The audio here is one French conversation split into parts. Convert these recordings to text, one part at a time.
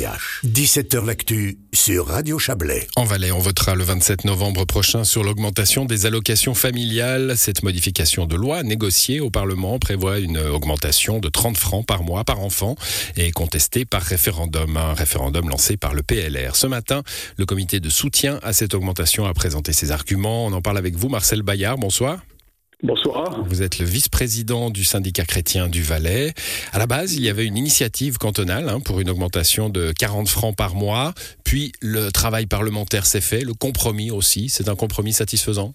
17h L'actu sur Radio Chablais. En Valais, on votera le 27 novembre prochain sur l'augmentation des allocations familiales. Cette modification de loi négociée au Parlement prévoit une augmentation de 30 francs par mois par enfant et contestée par référendum. Un référendum lancé par le PLR. Ce matin, le comité de soutien à cette augmentation a présenté ses arguments. On en parle avec vous, Marcel Bayard. Bonsoir. Bonsoir. Vous êtes le vice-président du syndicat chrétien du Valais. À la base, il y avait une initiative cantonale hein, pour une augmentation de 40 francs par mois. Puis le travail parlementaire s'est fait, le compromis aussi. C'est un compromis satisfaisant?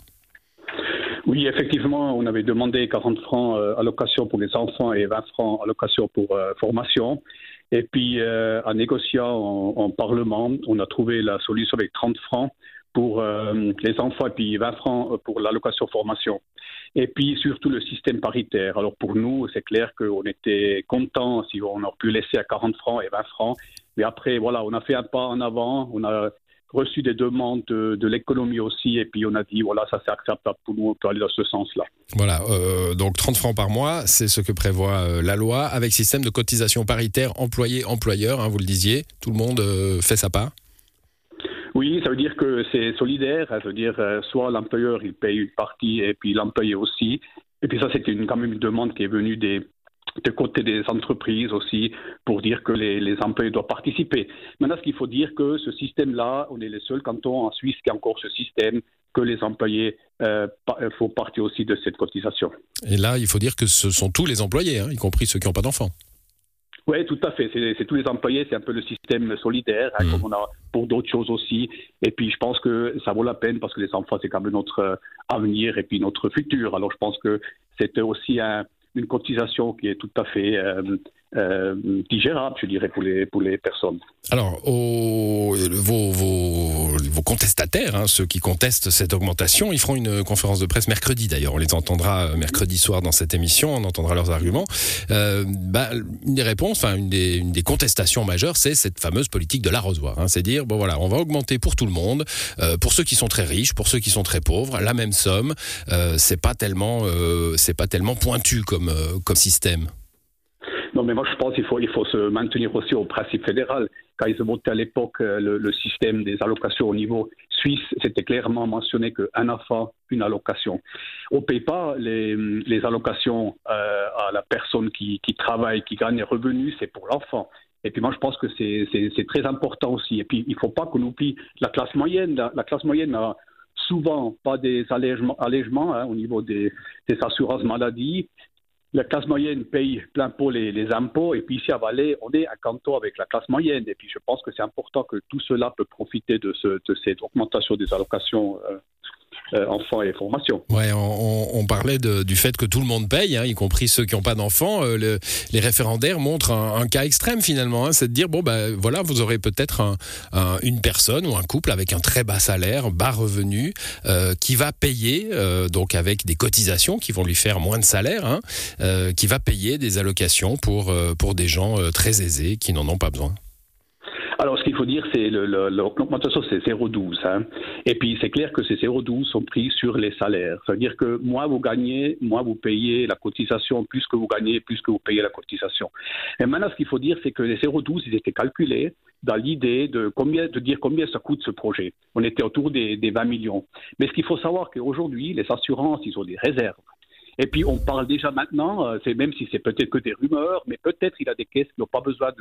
Oui, effectivement, on avait demandé 40 francs euh, allocation pour les enfants et 20 francs allocation pour euh, formation. Et puis, euh, en négociant en, en, Parlement, on a trouvé la solution avec 30 francs pour euh, les enfants et puis 20 francs pour l'allocation formation. Et puis surtout le système paritaire. Alors pour nous, c'est clair qu'on était content si on aurait pu laisser à 40 francs et 20 francs. Mais après, voilà, on a fait un pas en avant. On a reçu des demandes de, l'économie aussi, et puis on a dit, voilà, ça c'est acceptable pour nous, on peut aller dans ce sens-là. Voilà, euh, donc 30 francs par mois, c'est ce que prévoit euh, la loi, avec système de cotisation paritaire employé-employeur, hein, vous le disiez, tout le monde euh, fait sa part oui, ça veut dire que c'est solidaire. Ça veut dire euh, soit l'employeur il paye une partie et puis l'employé aussi. Et puis ça, c'est une, quand même une demande qui est venue des, de côté des entreprises aussi pour dire que les, les, employés doivent participer. Maintenant, ce qu'il faut dire que ce système-là, on est les seuls cantons en Suisse qui a encore ce système que les employés euh, font partie aussi de cette cotisation. Et là, il faut dire que ce sont tous les employés, hein, y compris ceux qui n'ont pas d'enfants. Oui, tout à fait. C'est tous les employés, c'est un peu le système solidaire, hein, mmh. comme on a pour d'autres choses aussi. Et puis, je pense que ça vaut la peine parce que les enfants, c'est quand même notre euh, avenir et puis notre futur. Alors, je pense que c'était aussi un, une cotisation qui est tout à fait euh, euh, digérable, je dirais, pour les, personnes. Alors, vos, contestataires, hein, ceux qui contestent cette augmentation, ils feront une conférence de presse mercredi d'ailleurs. On les entendra euh, mercredi soir dans cette émission, on entendra leurs arguments. Euh, bah, une des réponses, enfin, une des, contestations majeures, c'est cette fameuse politique de l'arrosoir. Hein, c'est dire, bon voilà, on va augmenter pour tout le monde, euh, pour ceux qui sont très riches, pour ceux qui sont très pauvres, la même somme. C'est pas tellement, pas tellement pointu comme système. Mais moi je pense qu'il faut, se maintenir aussi au principe fédéral. Quand ils ont monté à l'époque euh, le, système des allocations au niveau suisse, c'était clairement mentionné qu'un enfant, une allocation. On ne paye pas les, allocations euh, à la personne qui, travaille, qui gagne des revenus, c'est pour l'enfant. Et puis moi, je pense que c'est très important aussi. Et puis, il ne faut pas qu'on oublie la classe moyenne. La, la classe moyenne n'a souvent pas des allègements, allègements hein, au niveau des, des assurances maladie la classe moyenne paye plein pot les, les, impôts, et puis ici à Valais, on est un canton avec la classe moyenne, et puis je pense que c'est important que tout cela peut profiter de, ce, de cette augmentation des allocations euh, euh, enfants et formation. Ouais, on, on parlait de, du fait que tout le monde paye, hein, y compris ceux qui n'ont pas d'enfants. Euh, le, les référendaires montrent un, un cas extrême finalement, hein, c'est de dire bon ben voilà, vous aurez peut-être un, un, une personne ou un couple avec un très bas salaire, bas revenu, euh, qui va payer euh, donc avec des cotisations qui vont lui faire moins de salaire, hein, euh, qui va payer des allocations pour pour des gens très aisés qui n'en ont pas besoin. Alors, ce qu'il faut dire, c'est l'augmentation, c'est 0,12. Hein. Et puis, c'est clair que ces 0,12 sont pris sur les salaires. C'est-à-dire que moins vous gagnez, moins vous payez la cotisation, plus que vous gagnez, plus que vous payez la cotisation. Et maintenant, ce qu'il faut dire, c'est que les 0,12, ils étaient calculés dans l'idée de, de dire combien ça coûte ce projet. On était autour des, des 20 millions. Mais ce qu'il faut savoir, qu'aujourd'hui, les assurances, ils ont des réserves. Et puis on parle déjà maintenant, euh, c'est même si c'est peut-être que des rumeurs, mais peut-être il a des caisses qui n'ont pas besoin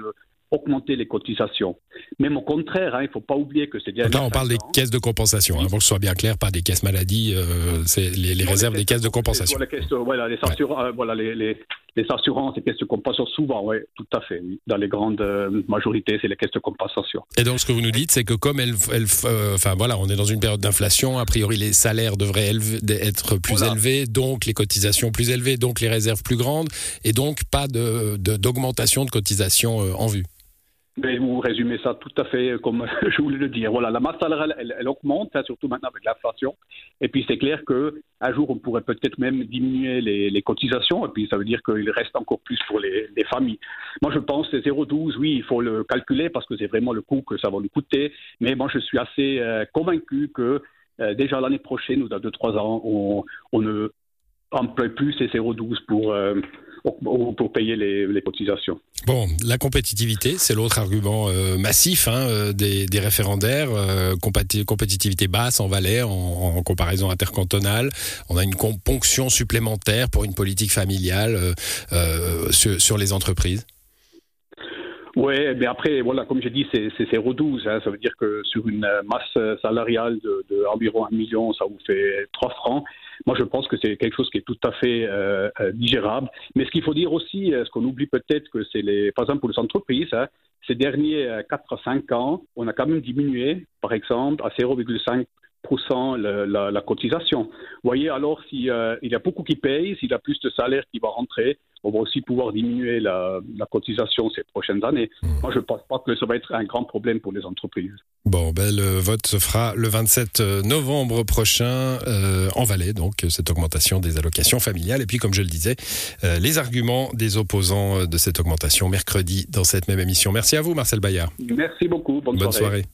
d'augmenter les cotisations. Même au contraire, hein, il ne faut pas oublier que c'est déjà. Là, on parle des caisses de compensation, hein, pour que ce soit bien clair, pas des caisses maladie, euh, c'est les, les réserves des caisses de compensation. Les caisses, voilà, les, assura ouais. euh, voilà, les, les, les, assurances et caisses de compensation, souvent, oui, tout à fait. Oui. Dans les grandes euh, majorités, c'est les caisses de compensation. Et donc, ce que vous nous dites, c'est que comme elle, euh, enfin voilà, on est dans une période d'inflation, a priori les salaires devraient élever, être plus voilà. élevés, donc les cotisations plus élevées, donc les réserves plus grandes, et donc pas d'augmentation de, de, de cotisation euh, en vue. Mais vous résumez ça tout à fait comme je voulais le dire. Voilà, la masse salariale, elle, augmente, hein, surtout maintenant avec l'inflation. Et puis c'est clair qu'un jour, on pourrait peut-être même diminuer les, cotisations. Et puis ça veut dire qu'il reste encore plus pour les, les familles. Moi, je pense que 0,12, oui, il faut le calculer parce que c'est vraiment le coût que ça va nous coûter. Mais moi, je suis assez euh, convaincu que euh, déjà l'année prochaine ou dans 2-3 ans, on, ne emploie plus ces 0,12 pour, euh, pour payer les, cotisations. Bon, la compétitivité, c'est l'autre argument euh, massif hein, euh, des, référendaires. Euh, compétitivité basse en Valais en, comparaison intercantonale. On a une ponction supplémentaire pour une politique familiale sur, les entreprises. Oui, mais après, voilà, comme j'ai dit, c'est 0,12. Hein, ça veut dire que sur une masse salariale de, de environ 1 million, ça vous fait 3 francs. Moi, je pense que c'est quelque chose qui est tout à fait euh, euh, digérable. Mais ce qu'il faut dire aussi, euh, ce qu'on oublie peut-être, que c'est les, par exemple pour les entreprises, hein, ces derniers 4 à 5 ans, on a quand même diminué, par exemple, à 0,5 la, la, cotisation. Vous voyez, alors s'il y a beaucoup qui payent, s'il y a plus de salaire qui va rentrer, on va aussi pouvoir diminuer la, cotisation ces prochaines années. Hmm. Moi, je ne pense pas que ça va être un grand problème pour les entreprises. Bon, ben, le vote se fera le 27 novembre prochain euh, en Valais, donc cette augmentation des allocations familiales. Et puis, comme je le disais, euh, les arguments des opposants euh, de cette augmentation mercredi dans cette même émission. Merci à vous, Marcel Bayard. Merci beaucoup. Bonne, soirée.